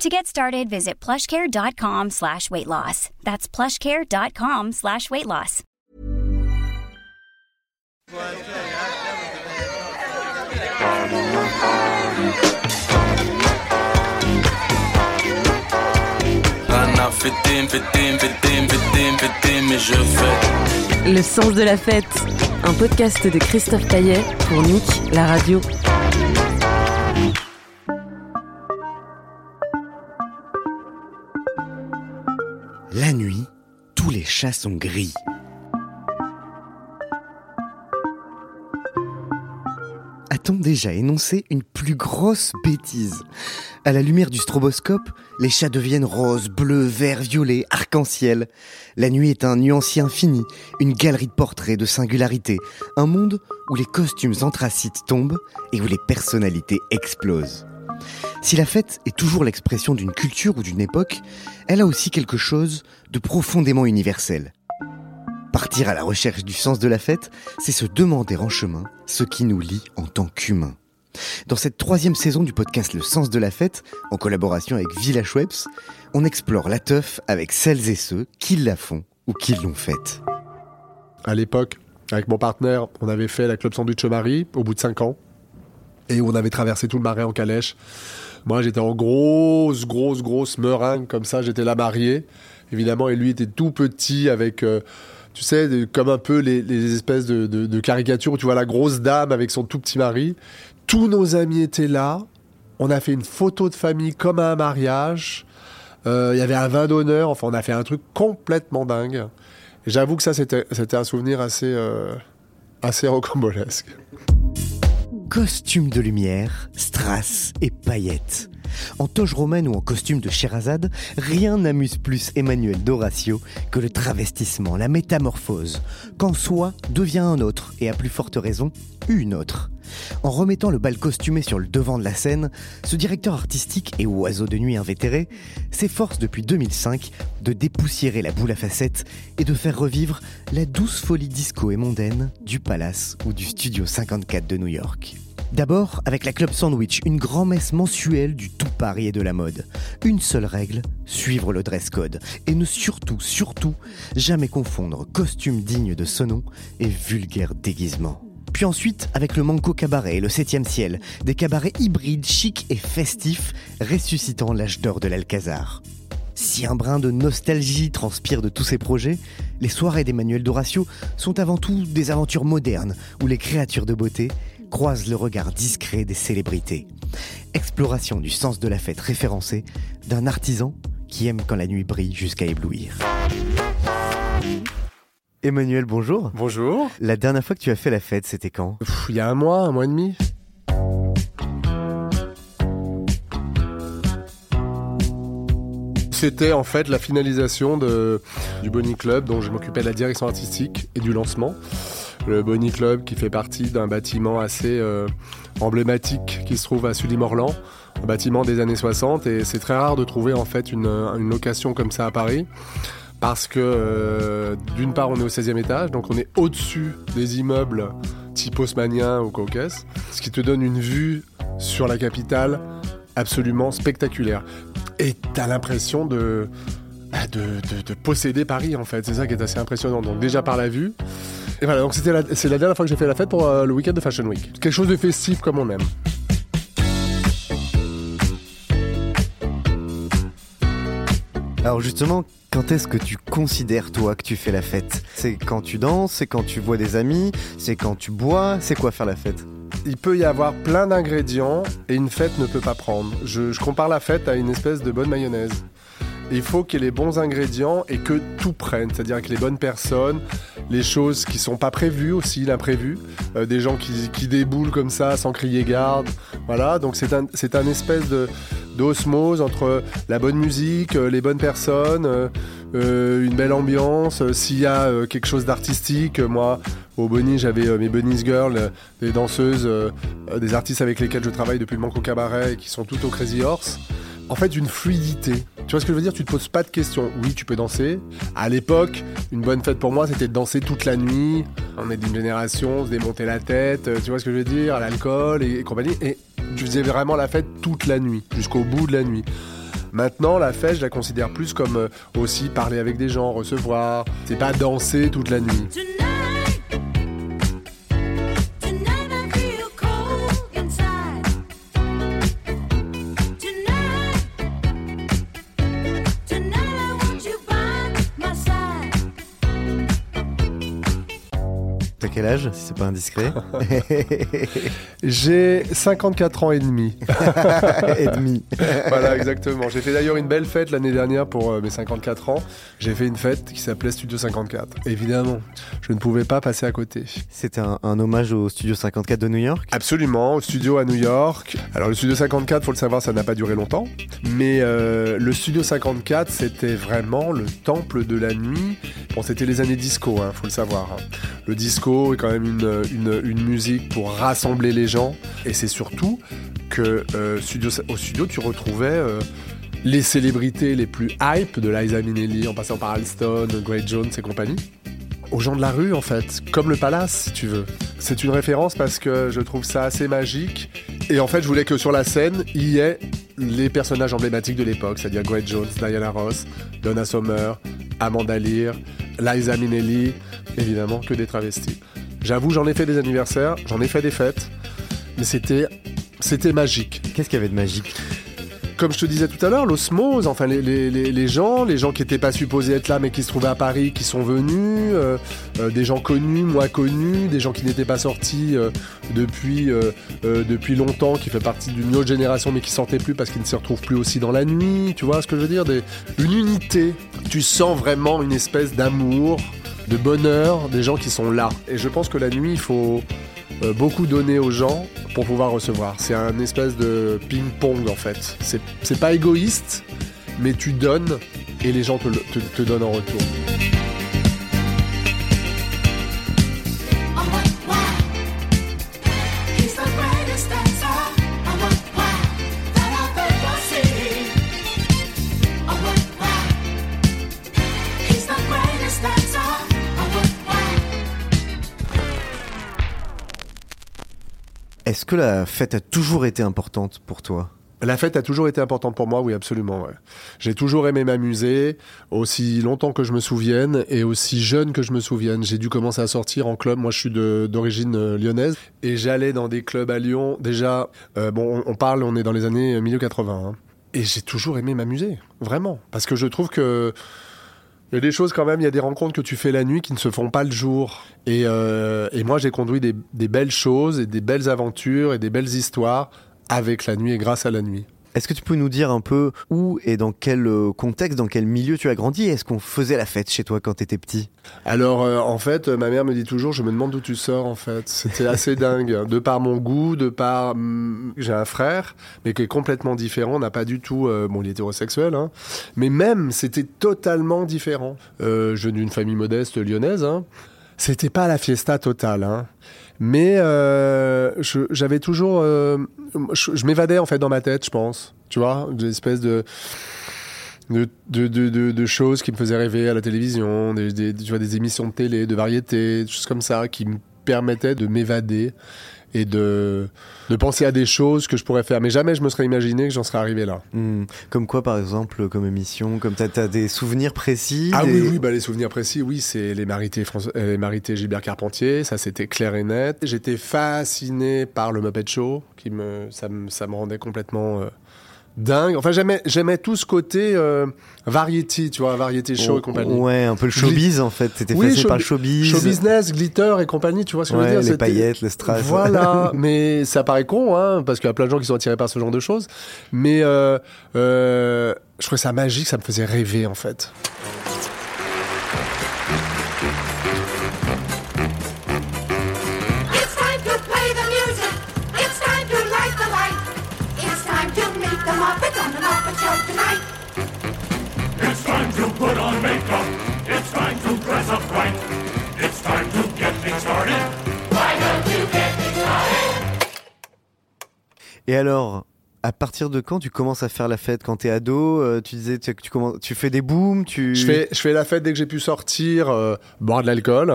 To get started, visit plushcare.com slash weight loss. That's plushcare.com slash weight loss. Le sens de la fête, un podcast de Christophe Caillet pour Nick, la radio. La nuit, tous les chats sont gris. A-t-on déjà énoncé une plus grosse bêtise? À la lumière du stroboscope, les chats deviennent roses, bleus, verts, violets, arc-en-ciel. La nuit est un nuancier infini, une galerie de portraits, de singularités, un monde où les costumes anthracites tombent et où les personnalités explosent. Si la fête est toujours l'expression d'une culture ou d'une époque, elle a aussi quelque chose de profondément universel. Partir à la recherche du sens de la fête, c'est se demander en chemin ce qui nous lie en tant qu'humains. Dans cette troisième saison du podcast Le sens de la fête, en collaboration avec Village Webs, on explore la teuf avec celles et ceux qui la font ou qui l'ont faite. À l'époque, avec mon partenaire, on avait fait la Club Sandwich Marie au bout de 5 ans. Et on avait traversé tout le marais en calèche. Moi, j'étais en grosse, grosse, grosse meringue comme ça. J'étais la mariée, évidemment. Et lui était tout petit avec, euh, tu sais, comme un peu les, espèces de, de- caricatures où tu vois la grosse dame avec son tout petit mari. Tous nos amis étaient là. On a fait une photo de famille comme à un mariage. Euh, Il y avait un vin d'honneur. Enfin, on a fait un truc complètement dingue. J'avoue que ça, c'était c'était un souvenir assez, euh, assez rocambolesque. Costume de lumière, strass et paillettes. En toge romaine ou en costume de Sherazade, rien n'amuse plus Emmanuel d'Horatio que le travestissement, la métamorphose, quand soi devient un autre et à plus forte raison, une autre. En remettant le bal costumé sur le devant de la scène, ce directeur artistique et oiseau de nuit invétéré s'efforce depuis 2005 de dépoussiérer la boule à facettes et de faire revivre la douce folie disco et mondaine du Palace ou du Studio 54 de New York. D'abord, avec la Club Sandwich, une grand-messe mensuelle du tout Paris et de la mode. Une seule règle, suivre le dress code. Et ne surtout, surtout, jamais confondre costume digne de ce nom et vulgaire déguisement. Puis ensuite, avec le Manco Cabaret et le 7 ciel, des cabarets hybrides, chics et festifs, ressuscitant l'âge d'or de l'Alcazar. Si un brin de nostalgie transpire de tous ces projets, les soirées d'Emmanuel Doratio sont avant tout des aventures modernes où les créatures de beauté croisent le regard discret des célébrités. Exploration du sens de la fête référencée d'un artisan qui aime quand la nuit brille jusqu'à éblouir. Emmanuel, bonjour. Bonjour. La dernière fois que tu as fait la fête, c'était quand? Pff, Il y a un mois, un mois et demi. C'était en fait la finalisation de, du Bonnie Club dont je m'occupais de la direction artistique et du lancement. Le Bonnie Club qui fait partie d'un bâtiment assez euh, emblématique qui se trouve à Sully-Morland, un bâtiment des années 60 et c'est très rare de trouver en fait une, une location comme ça à Paris parce que euh, d'une part on est au 16e étage, donc on est au-dessus des immeubles type haussmannien ou caucase, ce qui te donne une vue sur la capitale absolument spectaculaire. Et t'as l'impression de, de, de- de posséder Paris en fait, c'est ça qui est assez impressionnant. Donc déjà par la vue. Et voilà, donc c'était c'est la dernière fois que j'ai fait la fête pour euh, le week-end de Fashion Week. Quelque chose de festif comme on aime. Alors justement, quand est-ce que tu considères toi que tu fais la fête? C'est quand tu danses, c'est quand tu vois des amis, c'est quand tu bois, c'est quoi faire la fête? Il peut y avoir plein d'ingrédients et une fête ne peut pas prendre. Je, je compare la fête à une espèce de bonne mayonnaise. Il faut qu'il y ait les bons ingrédients et que tout prenne, c'est-à-dire avec les bonnes personnes, les choses qui sont pas prévues aussi, l'imprévu, euh, des gens qui, qui déboulent comme ça sans crier garde. Voilà, donc c'est un, c'est un espèce de, d'osmose entre la bonne musique, euh, les bonnes personnes, euh, euh, une belle ambiance. S'il y a quelque chose d'artistique, moi, au Bonnie, j'avais mes Bunnies Girls, des danseuses, des artistes avec lesquels je travaille depuis le Manco Cabaret et qui sont toutes au Crazy Horse. En fait, une fluidité. Tu vois ce que je veux dire? Tu te poses pas de questions. Oui, tu peux danser. À l'époque, une bonne fête pour moi, c'était de danser toute la nuit. On est d'une génération, se démonter la tête, euh, tu vois ce que je veux dire? À l'alcool et, et compagnie. Et tu faisais vraiment la fête toute la nuit, jusqu'au bout de la nuit. Maintenant, la fête, je la considère plus comme euh, aussi parler avec des gens, recevoir. C'est pas danser toute la nuit. T'as quel âge, si c'est pas indiscret J'ai 54 ans et demi. Et demi. voilà, exactement. J'ai fait d'ailleurs une belle fête l'année dernière pour euh, mes 54 ans. J'ai fait une fête qui s'appelait Studio 54. Évidemment, je ne pouvais pas passer à côté. C'était un, un hommage au Studio 54 de New York Absolument, au studio à New York. Alors le studio 54, faut le savoir, ça n'a pas duré longtemps. Mais euh, le studio 54, c'était vraiment le temple de la nuit. Bon, c'était les années disco, hein, faut le savoir. hein. Le disco est quand même une, musique pour rassembler les gens. Et c'est surtout que euh, au studio, tu retrouvais... euh, les célébrités les plus hype de Liza Minnelli en passant par Alston, Great Jones et compagnie aux gens de la rue en fait, comme le palace si tu veux. C'est une référence parce que je trouve ça assez magique et en fait je voulais que sur la scène il y ait les personnages emblématiques de l'époque, c'est-à-dire Great Jones, Diana Ross, Donna Summer, Amanda Lear, Liza Minnelli, évidemment que des travestis. J'avoue j'en ai fait des anniversaires, j'en ai fait des fêtes, mais c'était c'était magique Qu'est-ce qu'il y avait de magique? Comme je te disais tout à l'heure, l'osmose, enfin les, gens, les gens qui n'étaient pas supposés être là mais qui se trouvaient à Paris, qui sont venus, euh, euh, des gens connus, moins connus, des gens qui n'étaient pas sortis euh, depuis, longtemps, qui fait partie d'une autre génération mais qui sortaient plus parce qu'ils ne se retrouvent plus aussi dans la nuit, tu vois ce que je veux dire? Une unité, tu sens vraiment une espèce d'amour, de bonheur des gens qui sont là. Et je pense que la nuit, il faut euh, beaucoup donner aux gens pour pouvoir recevoir. C'est un espèce de ping-pong en fait. C'est pas égoïste, mais tu donnes et les gens te donnent en retour. Est-ce que la fête a toujours été importante pour toi? La fête a toujours été importante pour moi, oui, absolument. J'ai toujours aimé m'amuser, aussi longtemps que je me souvienne et aussi jeune que je me souvienne. J'ai dû commencer à sortir en club. Moi, je suis d'origine euh, lyonnaise et j'allais dans des clubs à Lyon. Déjà, euh, bon, on, on parle, on est dans les années euh, milieu 80. hein. Et j'ai toujours aimé m'amuser, vraiment. Parce que je trouve que. Il y a des choses quand même, il y a des rencontres que tu fais la nuit qui ne se font pas le jour. Et, euh, moi, j'ai conduit des belles choses et des belles aventures et des belles histoires avec la nuit et grâce à la nuit. Est-ce que tu peux nous dire un peu où et dans quel euh, contexte, dans quel milieu tu as grandi Est-ce qu'on faisait la fête chez toi quand t'étais petit? Alors, euh, en fait, euh, ma mère me dit toujours, je me demande d'où tu sors, en fait. C'était assez dingue. De par mon goût, de par... hum, J'ai un frère, mais qui est complètement différent. On n'a pas du tout... euh, bon, il est hétérosexuel, hein. Mais même, c'était totalement différent. Euh, je viens d'une famille modeste lyonnaise, hein. C'était pas la fiesta totale, hein. Mais euh, j'avais toujours... euh, je m'évadais, en fait, dans ma tête, je pense. Tu vois Une espèce de de, de, de, choses qui me faisaient rêver à la télévision, des, des, tu vois, des émissions de télé, de variété, des choses comme ça, qui me permettaient de m'évader et de, de penser à des choses que je pourrais faire. Mais jamais je me serais imaginé que j'en serais arrivé là. Hmm, Comme quoi, par exemple, comme émission Comme t'as as des souvenirs précis Ah des- oui, oui, bah, les souvenirs précis, oui, c'est les Marités, François- euh, les Marités Gilbert Carpentier, ça c'était clair et net. J'étais fasciné par le Muppet Show, qui me, ça, me, ça me rendait complètement euh, dingue. Enfin, j'aimais, j'aimais tout ce côté euh, variety, tu vois, variety show et compagnie. Ouais, un peu le showbiz en fait. T'étais Oui, show- par le showbiz. Show business, glitter et compagnie, tu vois ce que je veux dire les paillettes, le strass. Voilà, mais ça paraît con, hein, parce qu'il y a plein de gens qui sont attirés par ce genre de choses. Mais euh, euh, je trouvais ça magique, ça me faisait rêver en fait. Et alors, à partir de quand tu commences à faire la fête Quand t'es ado, euh, tu disais tu, tu, fais des booms. Je fais, la fête dès que j'ai pu sortir, euh, boire de l'alcool.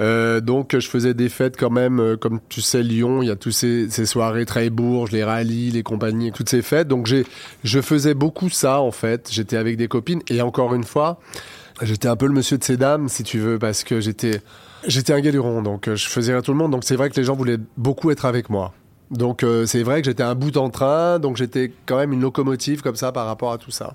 Euh, donc je faisais des fêtes quand même, comme tu sais, Lyon, il y a tous ces, soirées très bourges, les rallyes, les compagnies, toutes ces fêtes. Donc je faisais beaucoup ça en fait. J'étais avec des copines et encore une fois, j'étais un peu le monsieur de ces dames, si tu veux, parce que j'étais, j'étais un gars du rond, donc je faisais rire tout le monde. Donc c'est vrai que les gens voulaient beaucoup être avec moi. Donc euh, c'est vrai que j'étais un bout en train, donc j'étais quand même une locomotive comme ça par rapport à tout ça.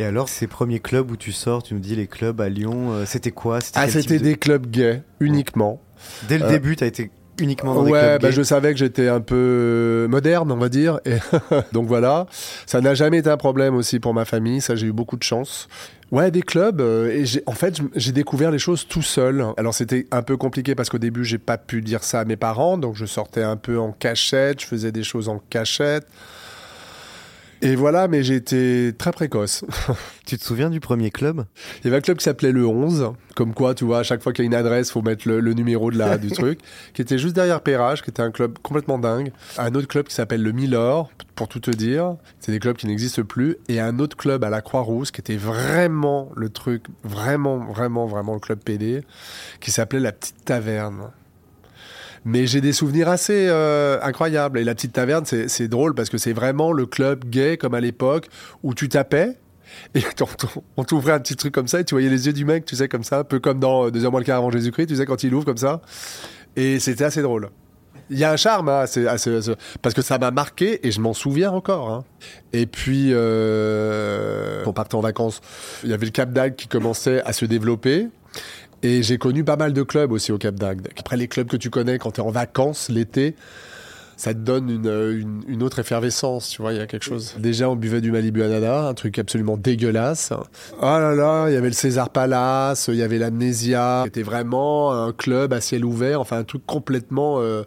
Et alors, ces premiers clubs où tu sors, tu nous dis les clubs à Lyon, euh, c'était quoi? Ah, c'était de- des clubs gays uniquement. Dès le euh, début, t'as été uniquement dans des Ouais, clubs bah, gays. je savais que j'étais un peu moderne, on va dire. Et donc voilà, ça n'a jamais été un problème aussi pour ma famille. Ça, j'ai eu beaucoup de chance. Ouais, des clubs. euh, et j'ai, en fait, j'ai découvert les choses tout seul. Alors c'était un peu compliqué parce qu'au début, j'ai pas pu dire ça à mes parents, donc je sortais un peu en cachette. Je faisais des choses en cachette. Et voilà, mais j'étais très précoce. Tu te souviens du premier club? Il y avait un club qui s'appelait le 11, comme quoi, tu vois, à chaque fois qu'il y a une adresse, faut mettre le, le numéro de la, du truc, qui était juste derrière Perrage, qui était un club complètement dingue. Un autre club qui s'appelle le Milor, pour tout te dire, c'est des clubs qui n'existent plus. Et un autre club à la Croix-Rousse, qui était vraiment le truc, vraiment, vraiment, vraiment le club PD, qui s'appelait la Petite Taverne. Mais j'ai des souvenirs assez euh, incroyables. Et la petite taverne, c'est drôle parce que c'est vraiment le club gay comme à l'époque où tu tapais. Et on t'o- on t'ouvrait un petit truc comme ça et tu voyais les yeux du mec, tu sais, comme ça, un peu comme dans euh, Deuxième mois le quart avant Jésus-Christ, tu sais, quand il ouvre comme ça. Et c'était assez drôle. Il y a un charme, parce que ça m'a marqué et je m'en souviens encore. hein. Et puis, euh, on partait en vacances, il y avait le Cap d'Agde qui commençait à se développer. Et j'ai connu pas mal de clubs aussi au Cap d'Agde. Après, les clubs que tu connais quand tu es en vacances l'été, ça te donne une, une, une autre effervescence, tu vois, il y a quelque chose. Déjà, on buvait du Malibu Anada, un truc absolument dégueulasse. Oh là là, il y avait le César Palace, il y avait l'Amnésia. C'était vraiment un club à ciel ouvert, enfin un truc complètement euh,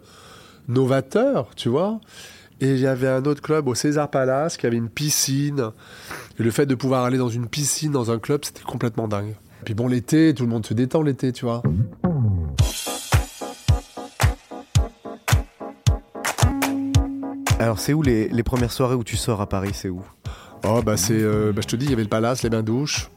novateur, tu vois. Et il y avait un autre club au César Palace qui avait une piscine. Et le fait de pouvoir aller dans une piscine, dans un club, c'était complètement dingue. Puis bon, l'été, tout le monde se détend l'été, tu vois. Alors, c'est où les, les premières soirées où tu sors à Paris C'est où? Oh, bah c'est. euh, bah, je te dis, il y avait le palace, les bains-douches.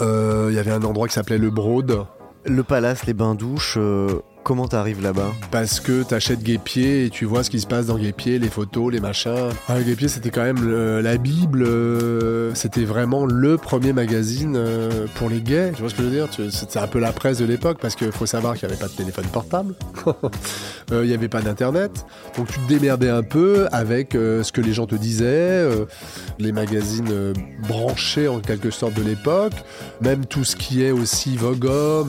Euh, Il y avait un endroit qui s'appelait le Broad. Le palace, les bains-douches, euh, comment t'arrives là-bas? Parce que t'achètes Guépier et tu vois ce qui se passe dans Guépier, les photos, les machins. Ah, Guépier, c'était quand même le- la Bible. euh, c'était vraiment le premier magazine euh, pour les gays. Tu vois ce que je veux dire? C'était un peu la presse de l'époque parce qu'il faut savoir qu'il n'y avait pas de téléphone portable. Euh, Il n'y avait pas d'internet. Donc tu te démerdais un peu avec euh, ce que les gens te disaient, euh, les magazines euh, branchés en quelque sorte de l'époque, même tout ce qui est aussi Vogue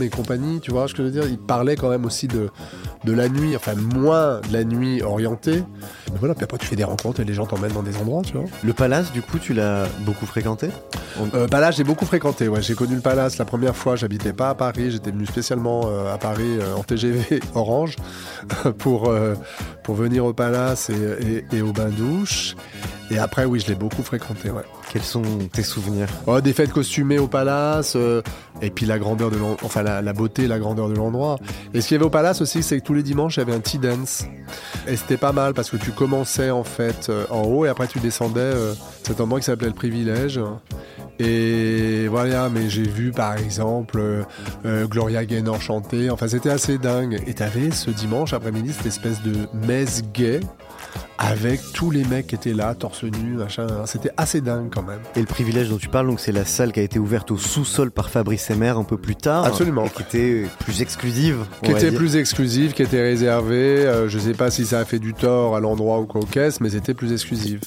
et compagnie, tu vois ce que je veux dire? Ils parlaient quand même aussi de, de la nuit, enfin moins de la nuit orientée. Mais voilà, puis après tu fais des rencontres et les gens t'emmènent dans des endroits, tu vois. Le palace, du coup, tu l'as beaucoup fréquenté? Euh, Palace, j'ai beaucoup fréquenté. Ouais, j'ai connu le Palace la première fois. J'habitais pas à Paris. J'étais venu spécialement euh, à Paris euh, en TGV Orange pour euh, pour venir au Palace et, et, et au bain douche. Et après, oui, je l'ai beaucoup fréquenté. Ouais. Quels sont tes souvenirs? Oh, des fêtes costumées au Palace. euh, et puis la grandeur de enfin la, la beauté, la grandeur de l'endroit. Et ce qu'il y avait au Palace aussi, c'est que tous les dimanches, il y avait un tea dance. Et c'était pas mal parce que tu commençais en fait euh, en haut et après tu descendais. euh, cet endroit qui s'appelait le privilège. Et voilà, mais j'ai vu par exemple Gloria Gaynor chanter. Enfin, c'était assez dingue. Et t'avais ce dimanche après-midi cette espèce de messe gay avec tous les mecs qui étaient là, torse nu, machin. C'était assez dingue quand même. Et le privilège dont tu parles, donc c'est la salle qui a été ouverte au sous-sol par Fabrice Emer un peu plus tard. Absolument. Et qui était plus exclusive. qui était dire. plus exclusive, qui était réservée. Euh, je sais pas si ça a fait du tort à l'endroit ou aux caisses, mais c'était plus exclusive.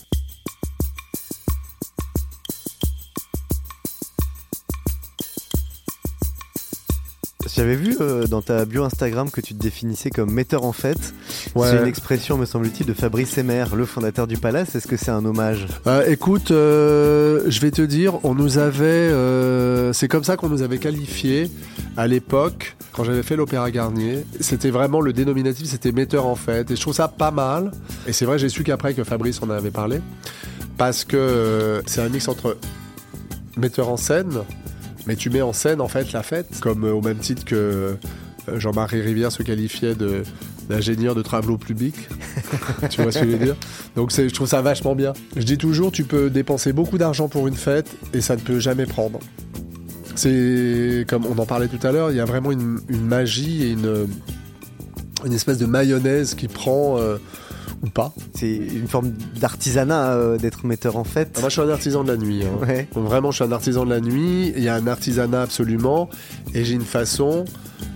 J'avais vu euh, dans ta bio Instagram que tu te définissais comme metteur en fête. Ouais. C'est une expression, me semble-t-il, de Fabrice Emer, le fondateur du Palace. Est-ce que c'est un hommage? Euh, écoute, euh, je vais te dire, on nous avait, c'est comme ça qu'on nous avait qualifié à l'époque quand j'avais fait l'Opéra Garnier. C'était vraiment le dénominatif, c'était metteur en fête, et je trouve ça pas mal. Et c'est vrai, j'ai su qu'après que Fabrice en avait parlé. parce que c'est un mix entre metteur en scène, mais tu mets en scène en fait la fête, comme euh, au même titre que euh, Jean-Marie Rivière se qualifiait d'ingénieur de travaux publics. tu vois ce que je veux dire? Donc je trouve ça vachement bien. Je dis toujours, tu peux dépenser beaucoup d'argent pour une fête et ça ne peut jamais prendre. C'est comme on en parlait tout à l'heure, il y a vraiment une, magie et une, une espèce de mayonnaise qui prend euh, ou pas. C'est une forme d'artisanat euh, d'être metteur en fête. Ah, Moi, je suis un artisan de la nuit. hein. Ouais. Donc, Vraiment, je suis un artisan de la nuit. Il y a un artisanat absolument. Et j'ai une façon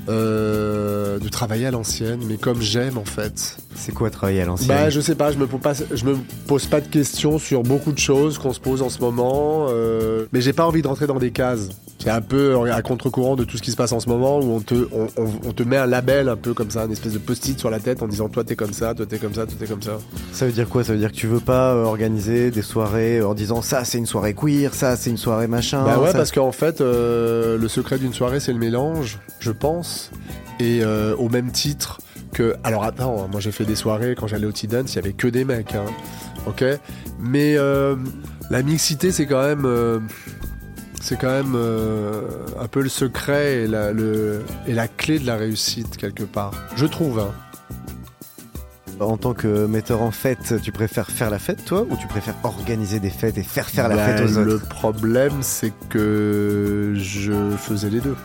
euh, de travailler à l'ancienne, mais comme j'aime en fait. C'est quoi travailler à l'ancienne Bah, je sais pas, je me pose pas, je me pose pas de questions sur beaucoup de choses qu'on se pose en ce moment. euh, mais j'ai pas envie de rentrer dans des cases. C'est un peu à contre-courant de tout ce qui se passe en ce moment où on te, on, on- on te met un label un peu comme ça, une espèce de post-it sur la tête en disant toi t'es comme ça, toi t'es comme ça, toi t'es comme ça. Ça veut dire quoi? Ça veut dire que tu veux pas euh, organiser des soirées euh, en disant ça c'est une soirée queer, ça c'est une soirée machin. Bah ouais, ça- parce qu'en fait, euh, le secret d'une soirée, c'est le mélange, je pense. Et euh, au même titre que. Alors attends, hein, moi j'ai fait des soirées quand j'allais au T-Dance, il y avait que des mecs. hein, ok? Mais euh, la mixité, c'est quand même. euh, c'est quand même un peu le secret et la, le, et la clé de la réussite, quelque part. Je trouve. hein. En tant que metteur en fête, tu préfères faire la fête toi ou tu préfères organiser des fêtes et faire faire la Bah, fête aux Le autres problème, c'est que je faisais les deux.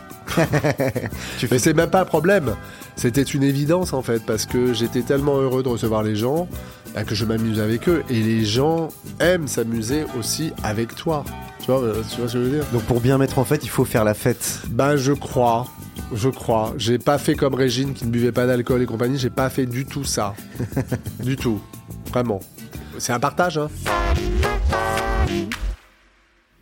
Tu Mais c'est même pas un problème. C'était une évidence en fait, parce que j'étais tellement heureux de recevoir les gens bah, que je m'amuse avec eux. Et les gens aiment s'amuser aussi avec toi. Tu vois, euh, tu vois ce que je veux dire? Donc pour bien mettre en fête, il faut faire la fête. Ben je crois. Je crois. J'ai pas fait comme Régine qui ne buvait pas d'alcool et compagnie. J'ai pas fait du tout ça. du tout. Vraiment. C'est un partage, hein.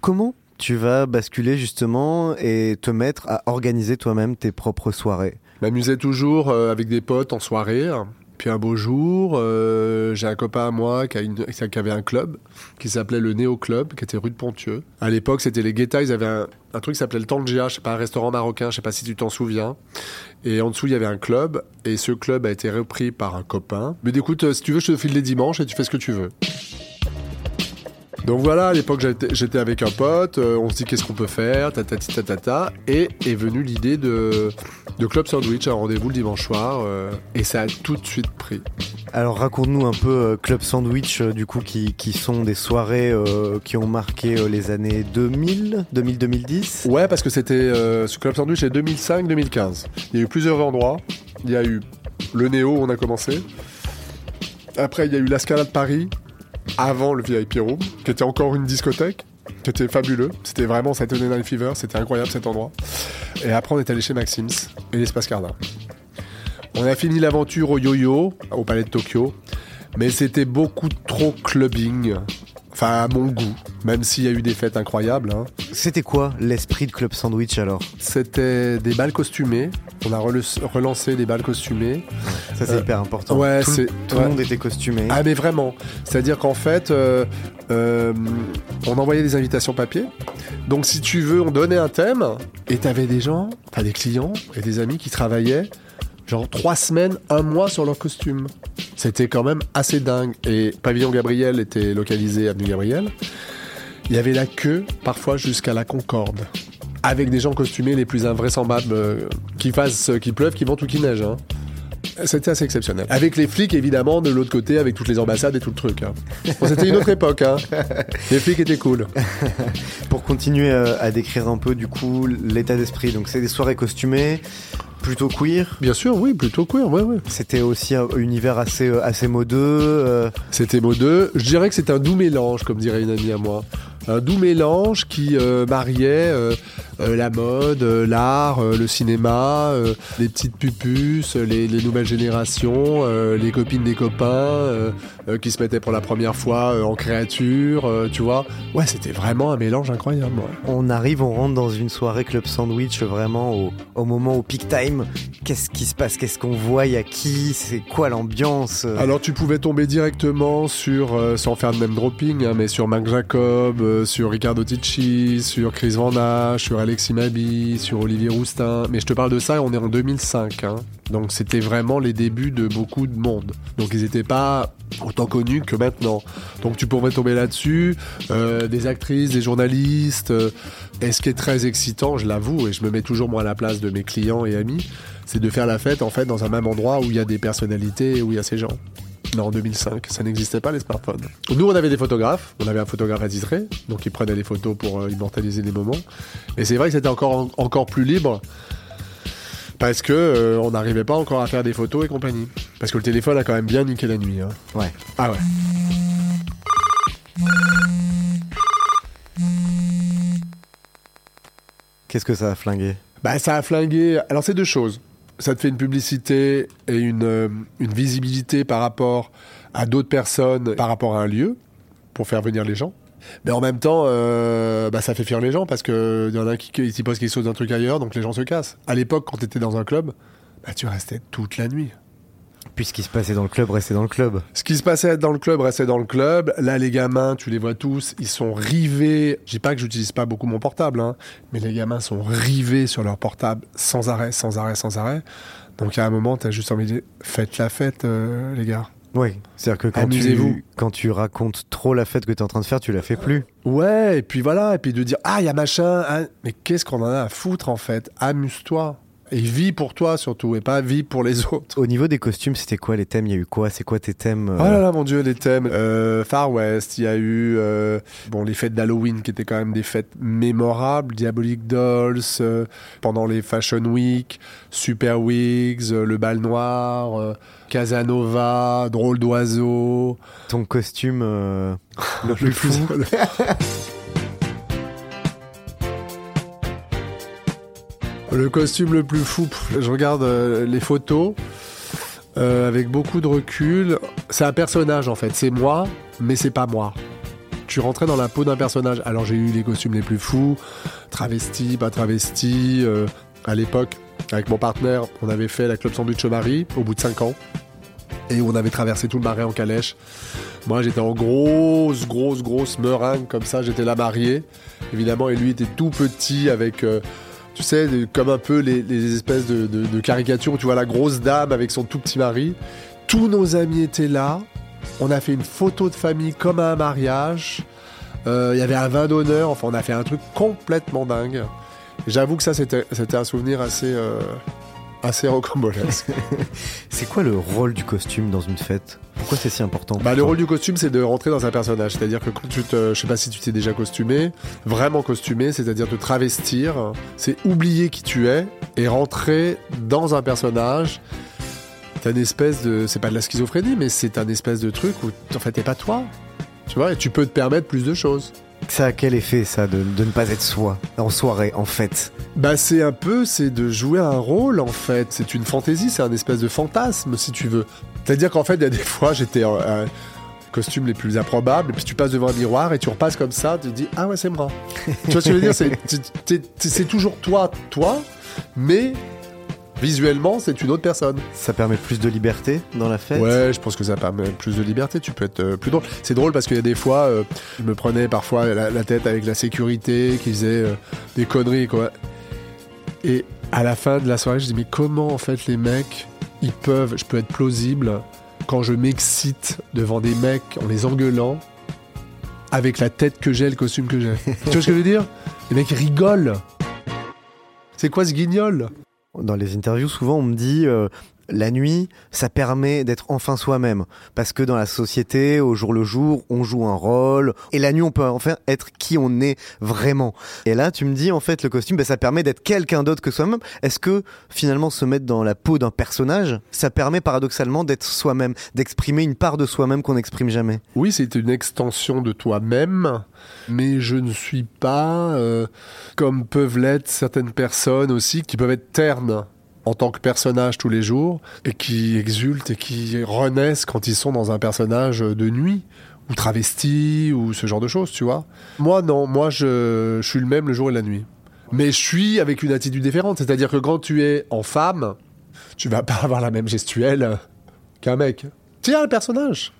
Comment tu vas basculer justement et te mettre à organiser toi-même tes propres soirées m'amusais toujours euh, avec des potes en soirée. Puis un beau jour, euh, j'ai un copain à moi qui, a avait un club qui s'appelait le Néo Club, qui était rue de Pontieux. À l'époque, c'était les Guetta, ils avaient un, un truc qui s'appelait le Tangia, je sais pas, un restaurant marocain, je sais pas si tu t'en souviens. Et en dessous, il y avait un club, et ce club a été repris par un copain. Mais écoute, euh, si tu veux, je te file les dimanches et tu fais ce que tu veux. Donc voilà, à l'époque j'étais avec un pote, euh, on se dit qu'est-ce qu'on peut faire, tatata, et est venue l'idée de, de Club Sandwich, un rendez-vous le dimanche soir, euh, et ça a tout de suite pris. Alors raconte-nous un peu euh, Club Sandwich du coup qui, qui sont des soirées euh, qui ont marqué euh, les années 2000, 2000-2010. Ouais, parce que c'était ce Club Sandwich est 2005-2015. Il y a eu plusieurs endroits. Il y a eu le Néo on a commencé. Après, il y a eu la Scala de Paris, avant le VIP Room, qui était encore une discothèque, qui était fabuleux. C'était vraiment Saturday Night Fever, c'était incroyable cet endroit. Et après, on est allé chez Maxims et l'Espace Cardin. On a fini l'aventure au Yo-Yo, au Palais de Tokyo, mais c'était beaucoup trop clubbing. Enfin, à mon goût, même s'il y a eu des fêtes incroyables. hein. C'était quoi l'esprit de Club Sandwich alors? C'était des balles costumées. On a relancé des balles costumées. Ça c'est Euh, hyper important. ouais, tout, le- c'est- tout ouais. le monde était costumé. Ah mais vraiment. C'est-à-dire qu'en fait, euh, euh, on envoyait des invitations papier. Donc si tu veux, on donnait un thème et t'avais des gens, enfin des clients et des amis qui travaillaient genre trois semaines, un mois sur leur costume. C'était quand même assez dingue. Et Pavillon Gabriel était localisé Avenue Gabriel. Il y avait la queue parfois jusqu'à la Concorde. Avec des gens costumés les plus invraisemblables, euh, qu'il fasse, euh, qu'il pleuve, qu'il vente ou qu'il neige. hein. C'était assez exceptionnel. Avec les flics, évidemment, de l'autre côté, avec toutes les ambassades et tout le truc. hein. C'était une autre époque. Hein. Les flics étaient cool. Pour continuer euh, à décrire un peu du coup l'état d'esprit, donc c'est des soirées costumées, plutôt queer. Bien sûr, oui, plutôt queer, ouais, ouais. C'était aussi un univers assez, euh, assez modeux. euh, C'était modeux. Je dirais que c'est un doux mélange, comme dirait une amie à moi. Un doux mélange qui euh, mariait euh, euh, la mode, l'art, le cinéma, les petites pupus, les, les nouvelles générations, les copines des copains qui se mettaient pour la première fois en créature, tu vois. Ouais, c'était vraiment un mélange incroyable. on arrive, on rentre dans une soirée Club Sandwich vraiment au, au moment au peak time. Qu'est-ce qui se passe? Qu'est-ce qu'on voit? Il y a qui? C'est quoi l'ambiance? Alors tu pouvais tomber directement sur, euh, sans faire de name dropping, hein, mais sur Marc Jacob, euh, sur Ricardo Ticci, sur Chris Van sur Alexis Mabi, sur Olivier Roustin. Mais je te parle de ça, on est en 2005. hein. Donc c'était vraiment les débuts de beaucoup de monde. Donc ils n'étaient pas autant connus que maintenant. Donc tu pourrais tomber là-dessus, euh, des actrices, des journalistes. et ce qui est très excitant, je l'avoue, et je me mets toujours moi à la place de mes clients et amis, c'est de faire la fête en fait dans un même endroit où il y a des personnalités et où il y a ces gens. Non, en 2005, ça n'existait pas les smartphones. Nous, on avait des photographes, on avait un photographe attitré, donc il prenait des photos pour euh, immortaliser les moments. Et c'est vrai que c'était encore, encore plus libre parce que euh, on n'arrivait pas encore à faire des photos et compagnie. Parce que le téléphone a quand même bien niqué la nuit. hein. Ouais. Ah ouais. Qu'est-ce que ça a flingué? Bah, ça a flingué. Alors, c'est deux choses. Ça te fait une publicité et une, euh, une visibilité par rapport à d'autres personnes, par rapport à un lieu, pour faire venir les gens. Mais en même temps, euh, bah, ça fait fuir les gens parce qu'il y en a qui, qui s'y posent quelque chose d'un truc ailleurs, donc les gens se cassent. À l'époque, quand tu étais dans un club, bah, tu restais toute la nuit. Puis ce qui se passait dans le club restait dans le club. Ce qui se passait dans le club restait dans le club. Là, les gamins, tu les vois tous, ils sont rivés. Je dis pas que j'utilise pas beaucoup mon portable, hein, mais les gamins sont rivés sur leur portable sans arrêt, sans arrêt, sans arrêt. Donc à un moment, tu as juste envie de dire faites la fête, euh, les gars. Oui, c'est-à-dire que quand tu, quand tu racontes trop la fête que tu es en train de faire, tu la fais plus. Ouais, et puis voilà, et puis de dire ah, il y a machin, hein. mais qu'est-ce qu'on en a à foutre en fait? Amuse-toi. Et vis pour toi surtout, et pas vis pour les autres. Au niveau des costumes, c'était quoi les thèmes? Il y a eu quoi? C'est quoi tes thèmes euh, Oh là là, mon dieu, les thèmes. Euh, Far West, il y a eu euh, bon les fêtes d'Halloween qui étaient quand même des fêtes mémorables. Diabolic Dolls, euh, pendant les Fashion Week, Super Wigs, euh, le bal noir, Casanova, Drôle d'oiseau. Ton costume euh, le plus fou Le costume le plus fou, je regarde euh, les photos euh, avec beaucoup de recul. C'est un personnage en fait, c'est moi, mais c'est pas moi. Tu rentrais dans la peau d'un personnage. Alors j'ai eu les costumes les plus fous, travesti, pas travesti. euh, à l'époque, avec mon partenaire, on avait fait la Club Sandwich Marie au bout de 5 ans. Et on avait traversé tout le marais en calèche. Moi, j'étais en grosse, grosse, grosse meringue comme ça. J'étais là marié, évidemment. Et lui était tout petit avec, tu sais, comme un peu les, espèces de, caricatures où tu vois la grosse dame avec son tout petit mari. Tous nos amis étaient là. On a fait une photo de famille comme à un mariage. Euh, Il y avait un vin d'honneur. Enfin, on a fait un truc complètement dingue. J'avoue que ça, c'était c'était un souvenir assez, euh, assez rocambolesque. C'est quoi le rôle du costume dans une fête? Pourquoi c'est si important? Bah, le rôle du costume, c'est de rentrer dans un personnage. C'est-à-dire que quand tu te, je sais pas si tu t'es déjà costumé, vraiment costumé, c'est-à-dire te travestir, c'est oublier qui tu es et rentrer dans un personnage. T'as une espèce de, c'est pas de la schizophrénie, mais c'est un espèce de truc où en fait t'es pas toi. Tu vois, et tu peux te permettre plus de choses. Ça a quel effet ça de, de ne pas être soi en soirée, en fête? Bah c'est un peu, c'est de jouer un rôle en fait. C'est une fantaisie, c'est un espèce de fantasme si tu veux. C'est-à-dire qu'en fait, il y a des fois, j'étais en euh, costume les plus improbables, et puis tu passes devant un miroir et tu repasses comme ça, tu te dis ah ouais c'est moi. tu vois ce que je veux dire? C'est toujours toi, toi, mais visuellement c'est une autre personne. Ça permet plus de liberté dans la fête? Ouais, je pense que ça permet plus de liberté. Tu peux être euh, plus drôle. C'est drôle parce qu'il y a des fois, euh, je me prenais parfois la, la tête avec la sécurité qui faisait euh, des conneries, quoi. Et à la fin de la soirée, je dis mais comment en fait les mecs, ils peuvent, je peux être plausible quand je m'excite devant des mecs en les engueulant avec la tête que j'ai, le costume que j'ai. tu vois ce que je veux dire? Les mecs rigolent. C'est quoi ce guignol? Dans les interviews, souvent on me dit euh, la nuit, ça permet d'être enfin soi-même. Parce que dans la société, au jour le jour, on joue un rôle. Et la nuit, on peut enfin être qui on est vraiment. Et là, tu me dis, en fait, le costume, ben, ça permet d'être quelqu'un d'autre que soi-même. Est-ce que finalement, se mettre dans la peau d'un personnage, ça permet paradoxalement d'être soi-même, d'exprimer une part de soi-même qu'on n'exprime jamais? Oui, c'est une extension de toi-même, mais je ne suis pas euh, comme peuvent l'être certaines personnes aussi qui peuvent être ternes en tant que personnage tous les jours et qui exultent et qui renaissent quand ils sont dans un personnage de nuit ou travesti ou ce genre de choses, tu vois. Moi, non, moi, je, je suis le même le jour et la nuit. Mais je suis avec une attitude différente, c'est-à-dire que quand tu es en femme, tu vas pas avoir la même gestuelle qu'un mec. Tiens, le personnage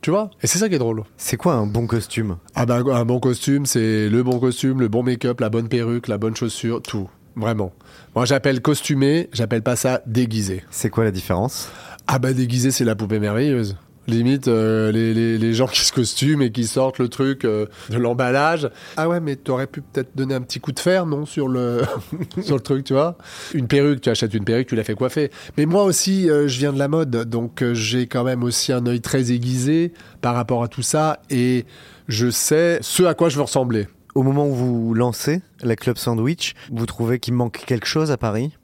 Tu vois Et c'est ça qui est drôle. C'est quoi un bon costume? Ah ben, un bon costume, c'est le bon costume, le bon make-up, la bonne perruque, la bonne chaussure, tout. Vraiment. Moi, j'appelle costumé, j'appelle pas ça déguisé. C'est quoi la différence? Ah bah déguisé, c'est la poupée merveilleuse. Limite, euh, les, les- les gens qui se costument et qui sortent le truc euh, de l'emballage. Ah ouais, mais t'aurais pu peut-être donner un petit coup de fer, non, sur le, sur le truc, tu vois? Une perruque, tu achètes une perruque, tu la fais coiffer. Mais moi aussi, euh, je viens de la mode, donc j'ai quand même aussi un œil très aiguisé par rapport à tout ça et je sais ce à quoi je veux ressembler. Au moment où vous lancez la Club Sandwich, vous trouvez qu'il manque quelque chose à Paris?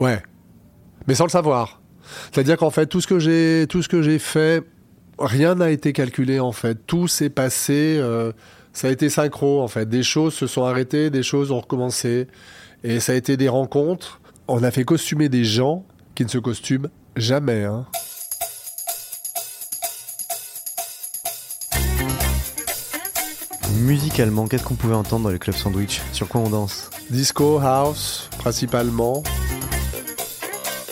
Ouais. Mais sans le savoir. C'est-à-dire qu'en fait, tout ce que j'ai, tout ce que j'ai fait, rien n'a été calculé en fait. Tout s'est passé, euh, ça a été synchro en fait. Des choses se sont arrêtées, des choses ont recommencé. Et ça a été des rencontres. On a fait costumer des gens qui ne se costument jamais. Hein. Musicalement, qu'est-ce qu'on pouvait entendre dans les Club Sandwich? Sur quoi on danse? Disco, house, principalement.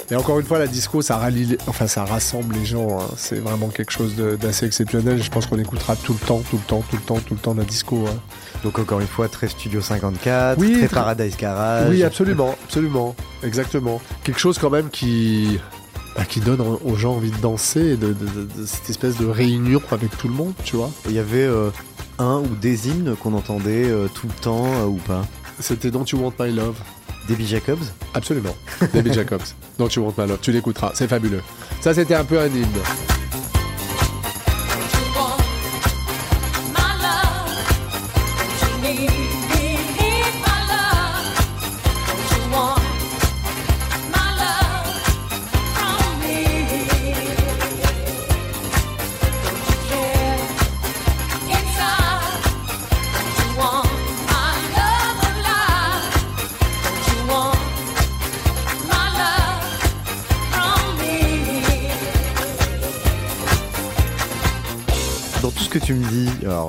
Et encore une fois, la disco, ça rallie, enfin, ça rassemble les gens. hein. C'est vraiment quelque chose d'assez exceptionnel. Je pense qu'on écoutera tout le temps, tout le temps, tout le temps, tout le temps la disco. hein. Donc encore une fois, très Studio 54, Oui, très très- Paradise Garage. Oui, absolument, absolument, exactement. Quelque chose quand même qui, bah, qui donne aux gens envie de danser, et de, de- de- de cette espèce de réunion avec tout le monde, tu vois. Il y avait euh, un ou des hymnes qu'on entendait euh, tout le temps euh, ou pas C'était Don't You Want My Love. Debbie Jacobs Absolument. David Jacobs. Don't You Want My Love. Tu l'écouteras. C'est fabuleux. Ça, c'était un peu un hymne.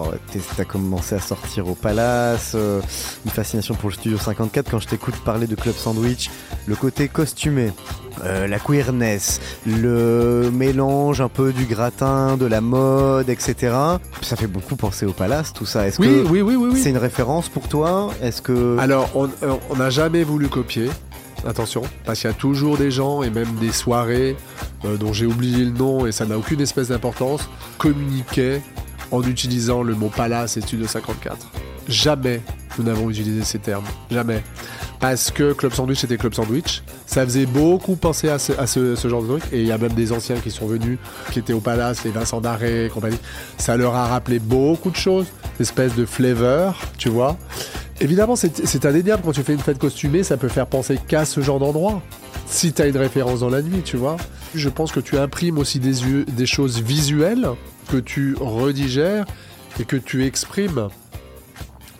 Alors t'as commencé à sortir au Palace, euh, une fascination pour le Studio 54, quand je t'écoute parler de Club Sandwich, le côté costumé, euh, la queerness, le mélange un peu du gratin, de la mode, etc. Ça fait beaucoup penser au Palace, tout ça. Est-ce Oui, que oui, oui, oui, oui. c'est une référence pour toi? Est-ce que... Alors, on euh, on n'a jamais voulu copier. Attention, parce qu'il y a toujours des gens et même des soirées euh, dont j'ai oublié le nom et ça n'a aucune espèce d'importance, communiquaient en utilisant le mot Palace et Studio 54. Jamais nous n'avons utilisé ces termes. Jamais. Parce que Club Sandwich était Club Sandwich. Ça faisait beaucoup penser à ce, genre de truc. Et il y a même des anciens qui sont venus, qui étaient au Palace, les Vincent Darré et compagnie. Ça leur a rappelé beaucoup de choses. Une espèce de flavor, tu vois. Évidemment, c'est indéniable quand tu fais une fête costumée, ça peut faire penser qu'à ce genre d'endroit. Si tu as une référence dans la nuit, tu vois. Je pense que tu imprimes aussi des, des choses visuelles que tu redigères et que tu exprimes.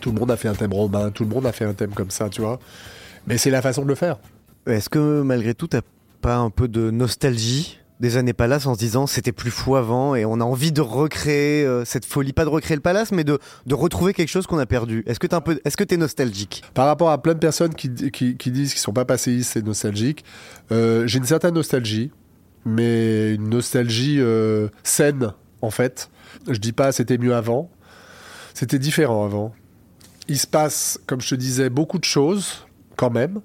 Tout le monde a fait un thème romain, tout le monde a fait un thème comme ça, tu vois. Mais c'est la façon de le faire. Est-ce que malgré tout, t'as pas un peu de nostalgie des années Palace en se disant c'était plus fou avant et on a envie de recréer euh, cette folie, pas de recréer le Palace, mais de, de retrouver quelque chose qu'on a perdu. Est-ce que un peu, est-ce que t'es nostalgique? Par rapport à plein de personnes qui, qui, qui disent qu'ils sont pas passéistes et nostalgiques, euh, j'ai une certaine nostalgie, mais une nostalgie euh, saine, en fait. Je dis pas c'était mieux avant, c'était différent avant. Il se passe, comme je te disais, beaucoup de choses, quand même.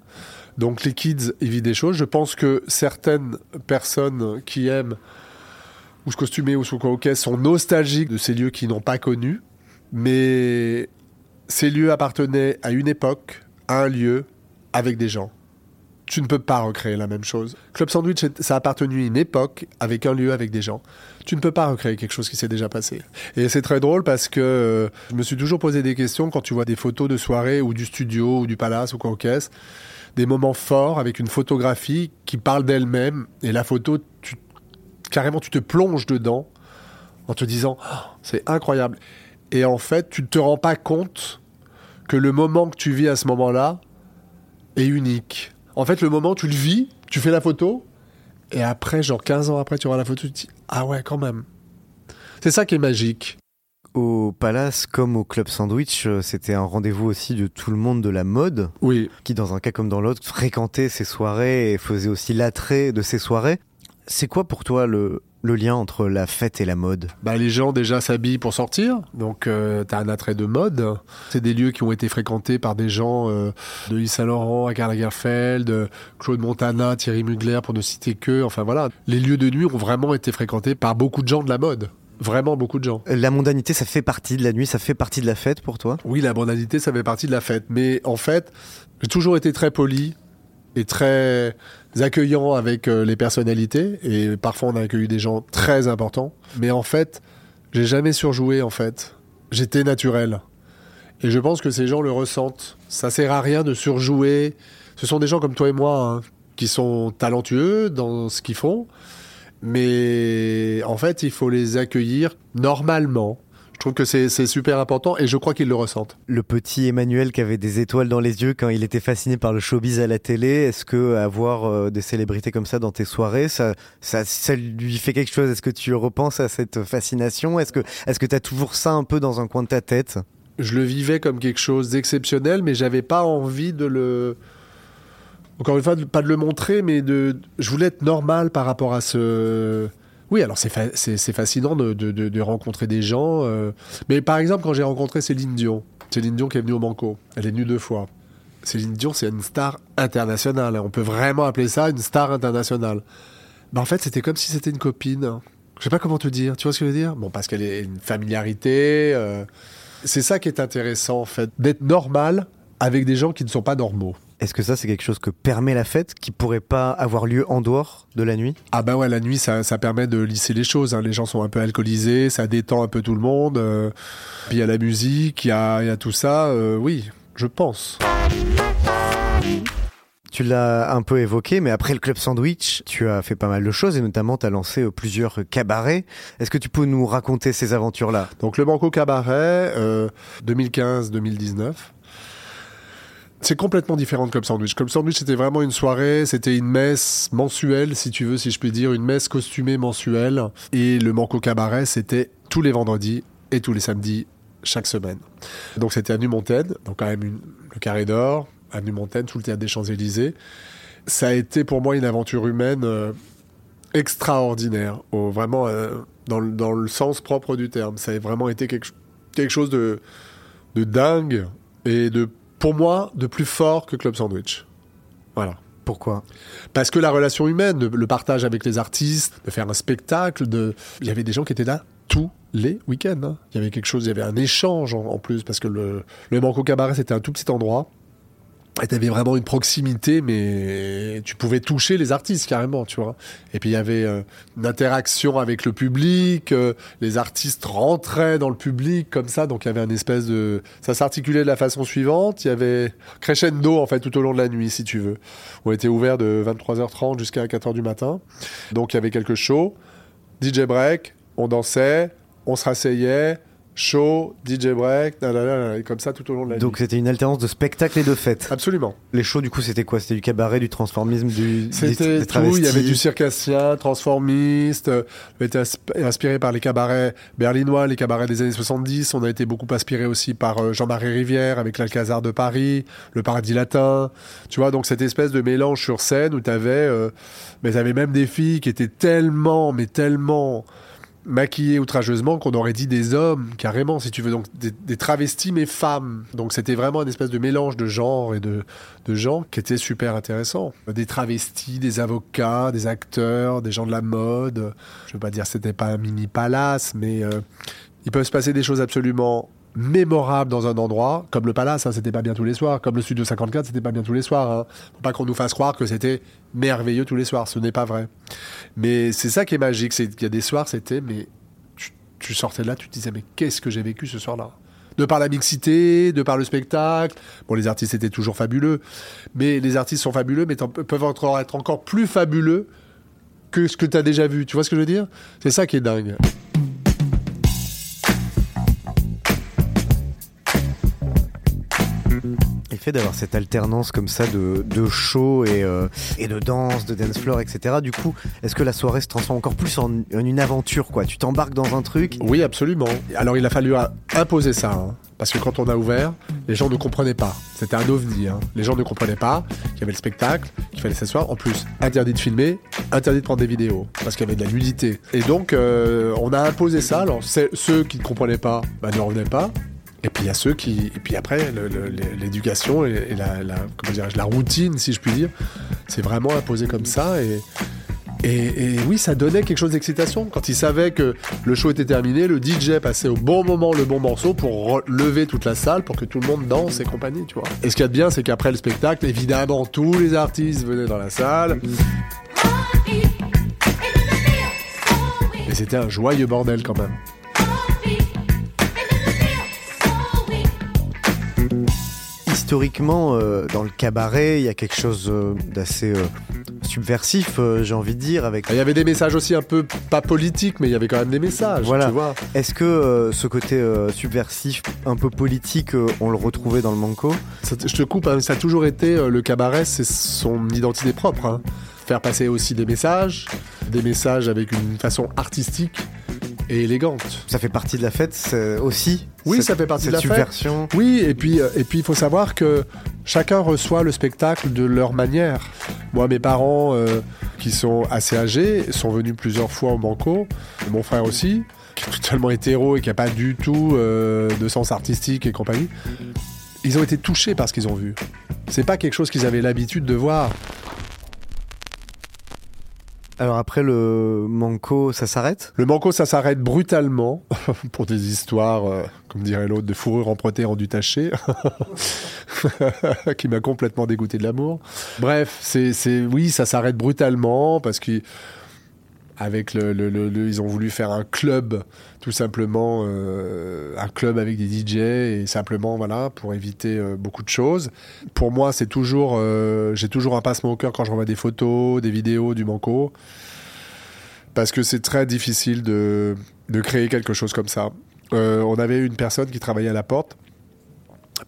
Donc les kids ils vivent des choses. Je pense que certaines personnes qui aiment ou se costumer ou se coquer sont nostalgiques de ces lieux qu'ils n'ont pas connus. Mais ces lieux appartenaient à une époque, à un lieu, avec des gens. Tu ne peux pas recréer la même chose. Club Sandwich, ça a appartenu à une époque, avec un lieu, avec des gens. Tu ne peux pas recréer quelque chose qui s'est déjà passé. Et c'est très drôle parce que euh, je me suis toujours posé des questions quand tu vois des photos de soirée ou du studio ou du palace ou quoi caisse. Des moments forts avec une photographie qui parle d'elle-même. Et la photo, tu, carrément, tu te plonges dedans en te disant Oh, c'est incroyable. Et en fait, tu ne te rends pas compte que le moment que tu vis à ce moment-là est unique. En fait, le moment, tu le vis, tu fais la photo, et après, genre 15 ans après, tu vois la photo, tu te dis Ah ouais, quand même. C'est ça qui est magique. Au Palace, comme au Club Sandwich, euh, c'était un rendez-vous aussi de tout le monde de la mode, Oui, qui dans un cas comme dans l'autre fréquentait ces soirées et faisait aussi l'attrait de ces soirées. C'est quoi pour toi le, le lien entre la fête et la mode? Bah, les gens déjà s'habillent pour sortir, donc euh, t'as un attrait de mode. C'est des lieux qui ont été fréquentés par des gens euh, de Yves Saint Laurent à Karl Lagerfeld, euh, Claude Montana, Thierry Mugler, pour ne citer que. Enfin voilà, les lieux de nuit ont vraiment été fréquentés par beaucoup de gens de la mode. Vraiment beaucoup de gens. La mondanité, ça fait partie de la nuit, ça fait partie de la fête pour toi? Oui, la mondanité, ça fait partie de la fête. Mais en fait, j'ai toujours été très poli et très accueillant avec euh, les personnalités. Et parfois, on a accueilli des gens très importants. Mais en fait, j'ai jamais surjoué, en fait. J'étais naturel. Et je pense que ces gens le ressentent. Ça sert à rien de surjouer. Ce sont des gens comme toi et moi hein, qui sont talentueux dans ce qu'ils font. Mais en fait, il faut les accueillir normalement. Je trouve que c'est super important et je crois qu'ils le ressentent. Le petit Emmanuel qui avait des étoiles dans les yeux quand il était fasciné par le showbiz à la télé, est-ce que avoir euh, des célébrités comme ça dans tes soirées, ça, ça, ça lui fait quelque chose? Est-ce que tu repenses à cette fascination? Est-ce que est-ce que tu as toujours ça un peu dans un coin de ta tête? Je le vivais comme quelque chose d'exceptionnel, mais j'avais pas envie de le. Encore une fois, pas de le montrer, mais de. Je voulais être normal par rapport à ce. Oui, alors c'est fa- c'est c'est fascinant de, de- rencontrer des gens. euh, Mais par exemple, quand j'ai rencontré Céline Dion, Céline Dion qui est venue au Banco, elle est venue deux fois. Céline Dion, c'est une star internationale. On peut vraiment appeler ça une star internationale. Bah, en fait, c'était comme si c'était une copine. Je sais pas comment te dire. Tu vois ce que je veux dire? Bon, parce qu'elle est une familiarité. euh, C'est ça qui est intéressant, en fait, d'être normal avec des gens qui ne sont pas normaux. Est-ce que ça c'est quelque chose que permet la fête qui pourrait pas avoir lieu en dehors de la nuit? Ah bah ouais, la nuit, ça, ça permet de lisser les choses. hein. Les gens sont un peu alcoolisés, ça détend un peu tout le monde. euh, Puis il y a la musique, il y a, y a tout ça. euh, oui, je pense. Tu l'as un peu évoqué, mais après le club sandwich, tu as fait pas mal de choses et notamment tu as lancé euh, plusieurs cabarets. Est-ce que tu peux nous raconter ces aventures-là? Donc le Banco Cabaret, euh, 2015-2019. C'est complètement différent de Club Sandwich. Club Sandwich, c'était vraiment une soirée, c'était une messe mensuelle, si tu veux, si je puis dire, une messe costumée mensuelle. Et le Banco Cabaret, c'était tous les vendredis et tous les samedis, chaque semaine. Donc c'était Avenue Montaigne, donc quand même le Carré d'Or, Avenue Montaigne, sous le théâtre des Champs-Élysées. Ça a été pour moi une aventure humaine euh, extraordinaire, vraiment euh, dans, le, sens propre du terme. Ça a vraiment été quelque, chose de dingue et de, pour moi, de plus fort que Club Sandwich. Voilà. Pourquoi? Parce que la relation humaine, le, partage avec les artistes, de faire un spectacle, de... il y avait des gens qui étaient là tous les week-ends. hein. Il y avait quelque chose, il y avait un échange en, en plus, parce que le, le Banco Cabaret, c'était un tout petit endroit. Et t'avais vraiment une proximité, mais tu pouvais toucher les artistes carrément, tu vois. Et puis il y avait euh, une interaction avec le public, euh, les artistes rentraient dans le public comme ça, donc il y avait une espèce de... Ça s'articulait de la façon suivante, il y avait crescendo en fait tout au long de la nuit, si tu veux. On était ouvert de 23h30 jusqu'à 4h du matin. Donc il y avait quelques shows, DJ break, on dansait, on se rasseyait, show, DJ break, nanana, et comme ça tout au long de la Donc c'était une alternance de spectacle et de fête. Absolument. Les shows du coup c'était quoi? C'était du cabaret, du transformisme, du C'était des tout, il y avait du circassien, transformiste, euh, on a été inspiré par les cabarets berlinois, les cabarets des années 70, on a été beaucoup inspiré aussi par euh, Jean-Marie Rivière avec l'Alcazar de Paris, le Paradis Latin, tu vois, donc cette espèce de mélange sur scène où t'avais, euh, mais t'avais même des filles qui étaient tellement, mais tellement maquillées outrageusement qu'on aurait dit des hommes, carrément, si tu veux, donc des, travestis mais femmes. Donc c'était vraiment une espèce de mélange de genres et de, de gens qui étaient super intéressants. Des travestis, des avocats, des acteurs, des gens de la mode. Je veux pas dire c'était pas un mini palace, mais euh, il peut se passer des choses absolument mémorables dans un endroit, comme le palace, hein, c'était pas bien tous les soirs, comme le Studio 54, c'était pas bien tous les soirs. Hein. Faut pas qu'on nous fasse croire que c'était merveilleux tous les soirs, ce n'est pas vrai. Mais c'est ça qui est magique, c'est qu'il y a des soirs, c'était, mais tu, tu sortais de là, tu te disais, mais qu'est-ce que j'ai vécu ce soir-là? De par la mixité, de par le spectacle. Bon, les artistes étaient toujours fabuleux, mais les artistes sont fabuleux, mais peuvent être encore plus fabuleux que ce que tu as déjà vu. Tu vois ce que je veux dire? C'est ça qui est dingue. D'avoir cette alternance comme ça de, de show et, euh, et de danse, de dance floor, etc. Du coup, est-ce que la soirée se transforme encore plus en, une aventure, quoi? Tu t'embarques dans un truc? Oui, absolument. Alors il a fallu imposer ça. hein. Parce que quand on a ouvert, les gens ne comprenaient pas. C'était un ovni. hein. Les gens ne comprenaient pas qu'il y avait le spectacle, qu'il fallait s'asseoir. En plus, interdit de filmer, interdit de prendre des vidéos. Parce qu'il y avait de la nudité. Et donc, euh, on a imposé ça. Alors, ceux qui ne comprenaient pas bah, ne revenaient pas. Et puis il y a ceux qui, et puis après l'éducation et, et la, la- comment dirais-je, la routine, si je puis dire, c'est vraiment imposé comme ça et, et, et oui, ça donnait quelque chose d'excitation. Quand ils savaient que le show était terminé, le DJ passait au bon moment le bon morceau pour lever toute la salle, pour que tout le monde danse et compagnie, tu vois. Et ce qu'il y a de bien, c'est qu'après le spectacle, évidemment, tous les artistes venaient dans la salle. Et c'était un joyeux bordel quand même. Historiquement, euh, dans le cabaret, il y a quelque chose euh, d'assez euh, subversif, j'ai envie de dire, avec Il y avait des messages aussi un peu, pas politiques, mais il y avait quand même des messages, Voilà. tu vois. Est-ce que ce côté subversif, un peu politique, on le retrouvait dans le Manco? Ça- je te coupe, hein, ça a toujours été le cabaret, c'est son identité propre. hein. Faire passer aussi des messages, des messages avec une façon artistique et élégante. Ça fait partie de la fête aussi Oui, cette- ça fait partie de la fête. subversion. Oui, et puis euh, et puis il faut savoir que chacun reçoit le spectacle de leur manière. Moi, mes parents, euh, qui sont assez âgés, sont venus plusieurs fois au Banco. Mon frère aussi, qui est totalement hétéro et qui a pas du tout euh, de sens artistique et compagnie. Ils ont été touchés par ce qu'ils ont vu. C'est pas quelque chose qu'ils avaient l'habitude de voir. Alors après le Manco, ça s'arrête? Le Banco, ça s'arrête brutalement pour des histoires, euh, comme dirait l'autre, de fourrure empruntée rendue tachée, qui m'a complètement dégoûté de l'amour. Bref, c'est, c'est, oui, ça s'arrête brutalement parce qu'ils, avec le, ils ont voulu faire un club, tout simplement, euh, un club avec des DJ et simplement, voilà, pour éviter euh, beaucoup de choses. Pour moi, c'est toujours, euh, j'ai toujours un passement au cœur quand je revois des photos, des vidéos du Banco parce que c'est très difficile de, de créer quelque chose comme ça. On avait une personne qui travaillait à la porte,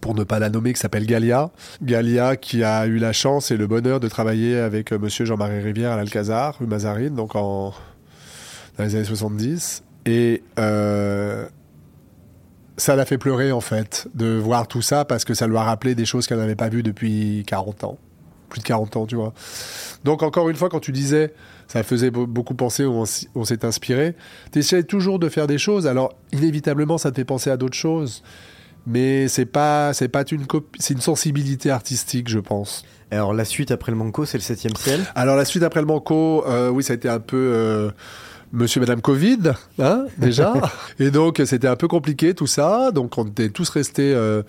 pour ne pas la nommer, qui s'appelle Galia. Galia qui a eu la chance et le bonheur de travailler avec euh, monsieur Jean-Marie Rivière à l'Alcazar, rue Mazarine, donc en, dans les années 70. Et euh, ça l'a fait pleurer en fait, de voir tout ça, parce que ça lui a rappelé des choses qu'elle n'avait pas vues depuis 40 ans. Plus de 40 ans, tu vois. Donc encore une fois, quand tu disais, ça faisait be- beaucoup penser, on, s'est inspiré, tu essaies toujours de faire des choses, alors inévitablement ça te fait penser à d'autres choses, mais c'est pas, c'est pas une copie, c'est une sensibilité artistique, je pense. Alors la suite après le Manco, c'est le 7 ciel? Alors la suite après le Banco, euh, oui, ça a été un peu euh, Monsieur, Madame Covid, hein, déjà, et donc c'était un peu compliqué tout ça, donc on était tous restés. euh,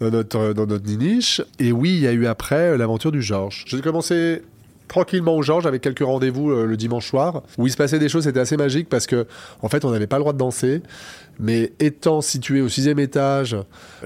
dans notre, dans notre niche. Et oui, il y a eu après euh, l'aventure du Georges. J'ai commencé tranquillement au Georges avec quelques rendez-vous euh, le dimanche soir où il se passait des choses, c'était assez magique parce que en fait on n'avait pas le droit de danser, mais étant situé au sixième étage,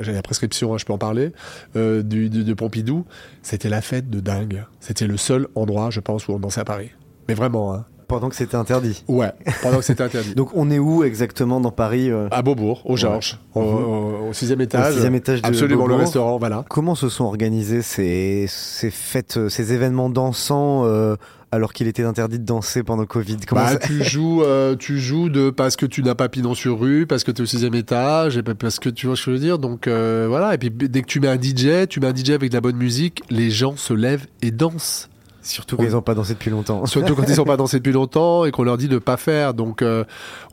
j'ai la prescription, hein, je peux en parler, euh, du, de Pompidou, c'était la fête de dingue. C'était le seul endroit, je pense, où on dansait à Paris. Mais vraiment, hein. Pendant que c'était interdit. Ouais, pendant que c'était interdit. Donc on est où exactement dans Paris euh à Beaubourg, au Georges, au, au- au sixième étage. sixième étage de Absolument, le restaurant, voilà. Comment se sont organisés ces, ces fêtes, euh, ces événements dansants euh, alors qu'il était interdit de danser pendant Covid? Comment Bah, ça- tu joues, euh, tu joues de parce que tu n'as pas pignon sur rue, parce que tu es au sixième étage, et puis parce que tu vois ce que je veux dire. Donc euh, voilà. Et puis dès que tu mets un DJ, tu mets un DJ avec de la bonne musique, les gens se lèvent et dansent. Surtout qu'ils n'ont pas dansé depuis longtemps. Surtout quand ils n'ont pas dansé depuis longtemps et qu'on leur dit de pas faire. Donc euh,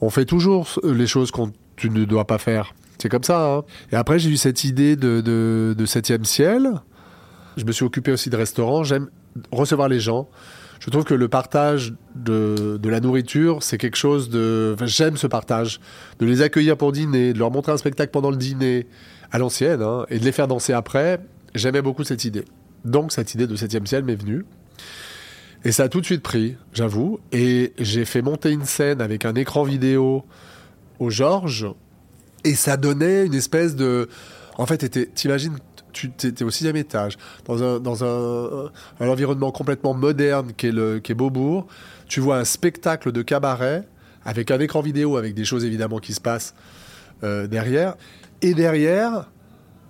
on fait toujours les choses qu'on tu ne dois pas faire. C'est comme ça. hein. Et après j'ai eu cette idée de, de, de septième ciel. Je me suis occupé aussi de restaurants. J'aime recevoir les gens. Je trouve que le partage de, de la nourriture, c'est quelque chose de... enfin, j'aime ce partage. De les accueillir pour dîner, de leur montrer un spectacle pendant le dîner, à l'ancienne, hein, et de les faire danser après. J'aimais beaucoup cette idée. Donc cette idée de septième ciel m'est venue. Et ça a tout de suite pris, j'avoue. Et j'ai fait monter une scène avec un écran vidéo au Georges. Et ça donnait une espèce de... En fait, t'imagines, tu étais au sixième étage, dans un, dans un, un environnement complètement moderne qui est, le, est Beaubourg. Tu vois un spectacle de cabaret avec un écran vidéo, avec des choses évidemment qui se passent euh, derrière. Et derrière,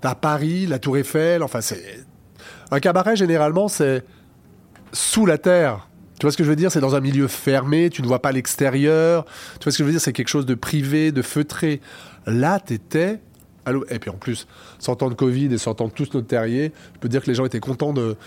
T'as Paris, la Tour Eiffel, enfin c'est... Un cabaret, généralement, c'est sous la terre. Tu vois ce que je veux dire? C'est dans un milieu fermé, tu ne vois pas l'extérieur. Tu vois ce que je veux dire? C'est quelque chose de privé, de feutré. Là, t'étais... Et puis en plus, sortant de Covid et sortant tous notre terrier, je peux dire que les gens étaient contents de,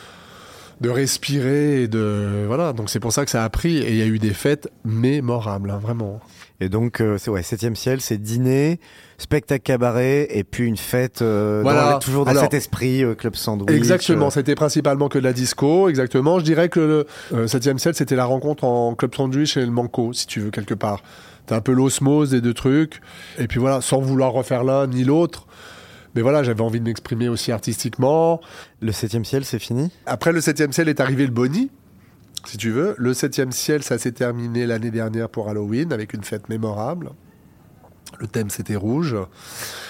de respirer et de... Voilà, donc c'est pour ça que ça a pris. Et il y a eu des fêtes mémorables, hein, vraiment. Et donc, euh, c'est ouais, 7 ciel, c'est dîner, spectacle cabaret, et puis une fête, euh, Voilà. dans- toujours dans Alors- cet esprit, euh, club sandwich. Exactement, euh, c'était principalement que de la disco, exactement. Je dirais que le euh, 7ème ciel, c'était la rencontre en club sandwich et le manco, si tu veux, quelque part. T'as un peu l'osmose des deux trucs. Et puis voilà, sans vouloir refaire l'un ni l'autre. Mais voilà, j'avais envie de m'exprimer aussi artistiquement. Le 7 ciel, c'est fini? Après le 7ème ciel est arrivé le Bonnie, si tu veux. Le 7ème ciel, ça s'est terminé l'année dernière pour Halloween avec une fête mémorable. Le thème c'était rouge.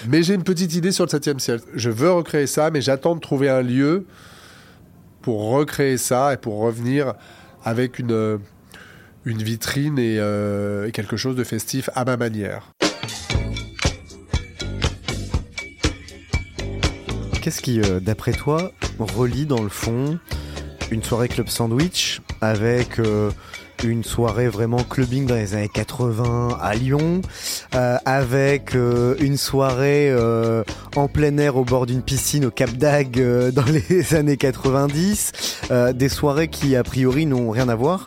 Mais j'ai une petite idée sur le 7ème ciel. Je veux recréer ça, mais j'attends de trouver un lieu pour recréer ça et pour revenir avec une, euh, vitrine et, euh, et quelque chose de festif à ma manière. Qu'est-ce qui, euh, d'après toi, relie dans le fond une soirée club sandwich avec euh, une soirée vraiment clubbing dans les années 80 à Lyon, euh, avec euh, une soirée en plein air au bord d'une piscine au Cap euh, dans les années 90, euh, des soirées qui a priori n'ont rien à voir.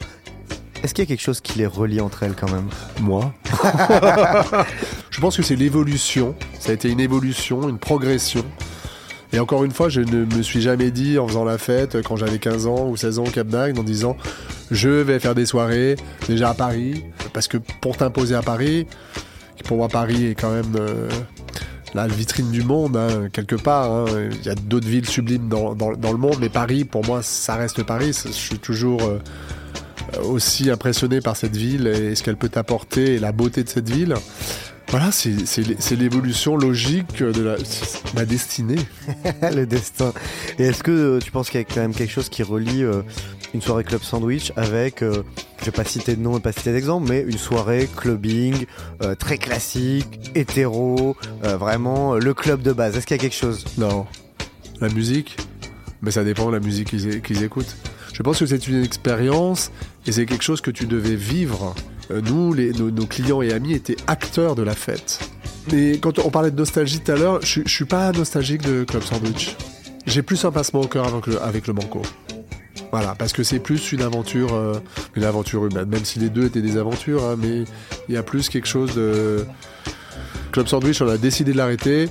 Est-ce qu'il y a quelque chose qui les relie entre elles quand même? Moi Je pense que c'est l'évolution. Ça a été une évolution, une progression. Et encore une fois, je ne me suis jamais dit en faisant la fête quand j'avais 15 ans ou 16 ans au Cap d'Agde en disant je vais faire des soirées déjà à Paris. Parce que pour t'imposer à Paris, pour moi Paris est quand même euh, la vitrine du monde, hein, quelque part. hein. Il y a d'autres villes sublimes dans le monde, mais Paris, pour moi, ça reste Paris. Je suis toujours euh, aussi impressionné par cette ville et ce qu'elle peut apporter et la beauté de cette ville. Voilà, c'est c'est l'é- c'est l'évolution logique de la, ma destinée. le destin. Et est-ce que euh, tu penses qu'il y a quand même quelque chose qui relie euh, une soirée club sandwich avec, euh, je vais pas citer de nom et pas citer d'exemple, mais une soirée clubbing euh, très classique, hétéro, vraiment le club de base. Est-ce qu'il y a quelque chose? Non. La musique? Mais ça dépend de la musique qu'ils écoutent. Je pense que c'est une expérience et c'est quelque chose que tu devais vivre. Euh, Nous, nos, clients et amis étaient acteurs de la fête. Mais quand on parlait de nostalgie tout à l'heure, je, je suis pas nostalgique de Club Sandwich. J'ai plus un passement au cœur avec le, avec le Banco. Voilà, parce que c'est plus une aventure, euh, une aventure humaine, même si les deux étaient des aventures, hein, mais il y a plus quelque chose de... Club Sandwich, on a décidé de l'arrêter.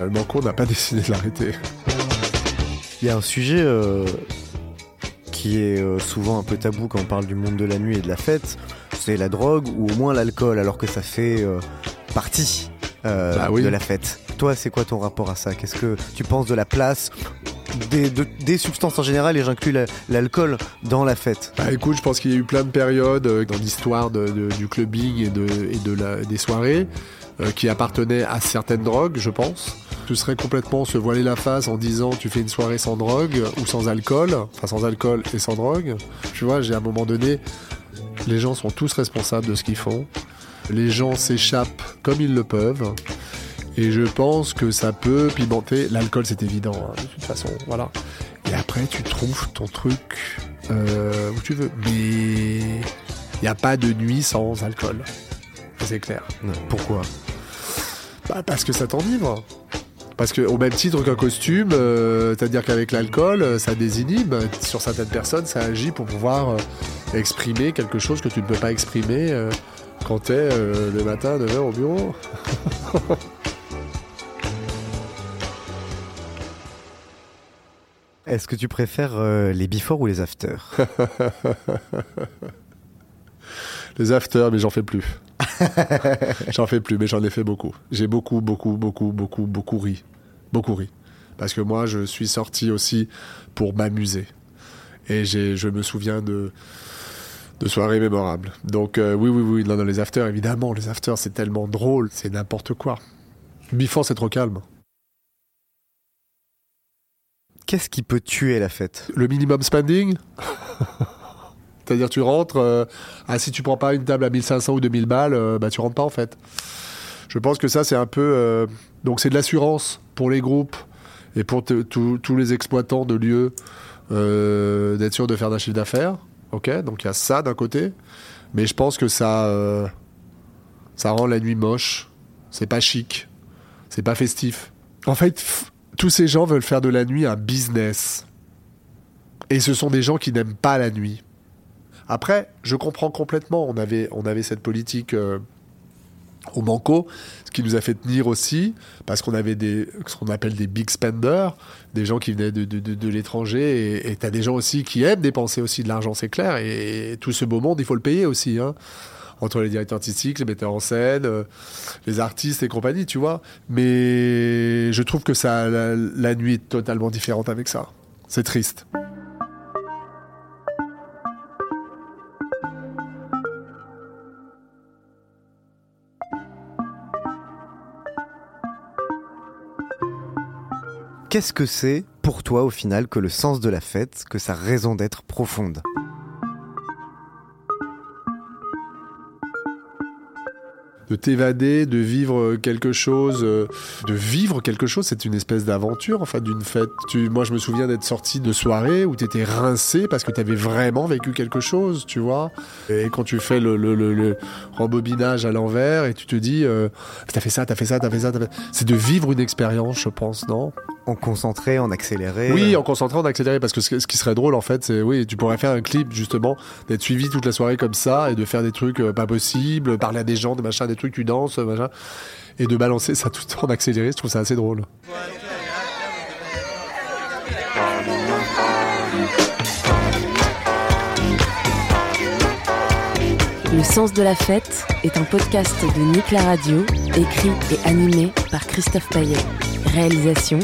Euh, Le Banco, on n'a pas décidé de l'arrêter. Il y a un sujet qui est souvent un peu tabou quand on parle du monde de la nuit et de la fête, c'est la drogue ou au moins l'alcool, alors que ça fait euh, partie euh, Bah oui. de la fête. Toi, c'est quoi ton rapport à ça? Qu'est-ce que tu penses de la place des, de- des substances en général et j'inclus la- l'alcool dans la fête? Bah écoute, je pense qu'il y a eu plein de périodes euh, dans l'histoire de- de- du clubbing et, de, et de la- des soirées euh, qui appartenaient à certaines drogues, je pense. Ce serait complètement se voiler la face en disant tu fais une soirée sans drogue ou sans alcool, enfin sans alcool et sans drogue. Tu vois, j'ai à un moment donné, les gens sont tous responsables de ce qu'ils font. Les gens s'échappent comme ils le peuvent. Et je pense que ça peut pimenter. L'alcool, c'est évident, hein, de toute façon. Voilà. Et après, tu trouves ton truc euh, où tu veux. Mais il n'y a pas de nuit sans alcool. C'est clair. Pourquoi? Bah, parce que ça t'enivre. Parce que au même titre qu'un costume, euh, c'est-à-dire qu'avec l'alcool, euh, ça désinhibe. Sur certaines personnes, ça agit pour pouvoir euh, exprimer quelque chose que tu ne peux pas exprimer euh, quand tu es le matin à 9h au bureau. Est-ce que tu préfères les before ou les after Les afters, mais j'en fais plus. j'en fais plus, mais j'en ai fait beaucoup. J'ai beaucoup, beaucoup, beaucoup, beaucoup, beaucoup ri. Beaucoup ri. Parce que moi, je suis sorti aussi pour m'amuser. Et je me souviens de, de soirées mémorables. Donc, euh, oui, oui, oui, non, non, les afters, évidemment. Les afters, c'est tellement drôle, c'est n'importe quoi. Before, c'est trop calme. Qu'est-ce qui peut tuer la fête? Le minimum spending? C'est-à-dire, tu rentres, euh, ah, si tu prends pas une table à 1500 ou 2000 balles, euh, bah, tu rentres pas en fait. Je pense que ça, c'est un peu. euh, donc, c'est de l'assurance pour les groupes et pour tous les exploitants de lieux euh, d'être sûr de faire d'un chiffre d'affaires. Ok, donc il y a ça d'un côté, mais je pense que ça, ça rend la nuit moche. C'est pas chic, c'est pas festif. En fait, tous ces gens veulent faire de la nuit un business, et ce sont des gens qui n'aiment pas la nuit. Après, je comprends complètement. On avait, on avait cette politique. euh, au Banco, ce qui nous a fait tenir aussi, parce qu'on avait des, ce qu'on appelle des big spenders, des gens qui venaient de, de, de, l'étranger, et tu as des gens aussi qui aiment dépenser aussi de l'argent, c'est clair, et, tout ce beau monde, il faut le payer aussi, hein, entre les directeurs artistiques, les metteurs en scène, euh, les artistes et compagnie, tu vois. Mais je trouve que ça, la nuit est totalement différente avec ça. C'est triste. Qu'est-ce que c'est pour toi au final que le sens de la fête, que sa raison d'être profonde? De t'évader, de vivre quelque chose, euh, de vivre quelque chose, c'est une espèce d'aventure, en fait, d'une fête. Moi, je me souviens d'être sorti de soirée où t'étais rincé parce que t'avais vraiment vécu quelque chose, tu vois. Et quand tu fais le, le rembobinage à l'envers et tu te dis, euh, t'as fait ça, t'as fait ça, t'as fait ça, t'as fait... c'est de vivre une expérience, je pense, non? En concentré, en accéléré Oui, en concentrant, en accéléré, parce que ce, ce qui serait drôle, en fait, c'est, oui, tu pourrais faire un clip, justement, d'être suivi toute la soirée comme ça, et de faire des trucs euh, pas possibles, parler à des gens, des machins, des trucs, tu danses, euh, machin, et de balancer ça tout le temps en accéléré, je trouve ça assez drôle. Le sens de la fête est un podcast de Nick la Radio, écrit et animé par Christophe Paillet. Réalisation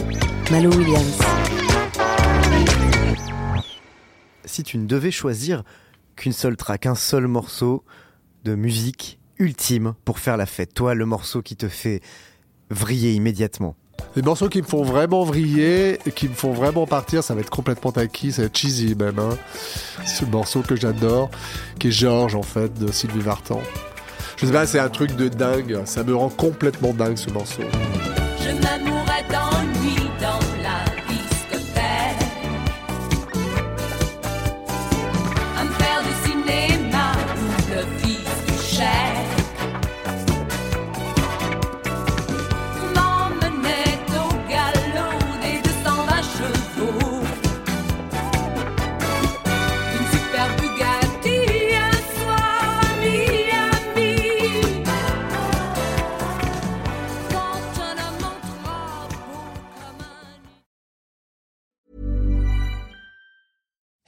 Malo Williams. Si tu ne devais choisir qu'une seule track, un seul morceau de musique ultime pour faire la fête, toi, le morceau qui te fait vriller immédiatement. Les morceaux qui me font vraiment vriller, et qui me font vraiment partir, ça va être complètement tacky, ça va être cheesy même. Hein. Ce morceau que j'adore, qui est Georges en fait, de Sylvie Vartan. Je sais pas, c'est un truc de dingue, ça me rend complètement dingue ce morceau. Je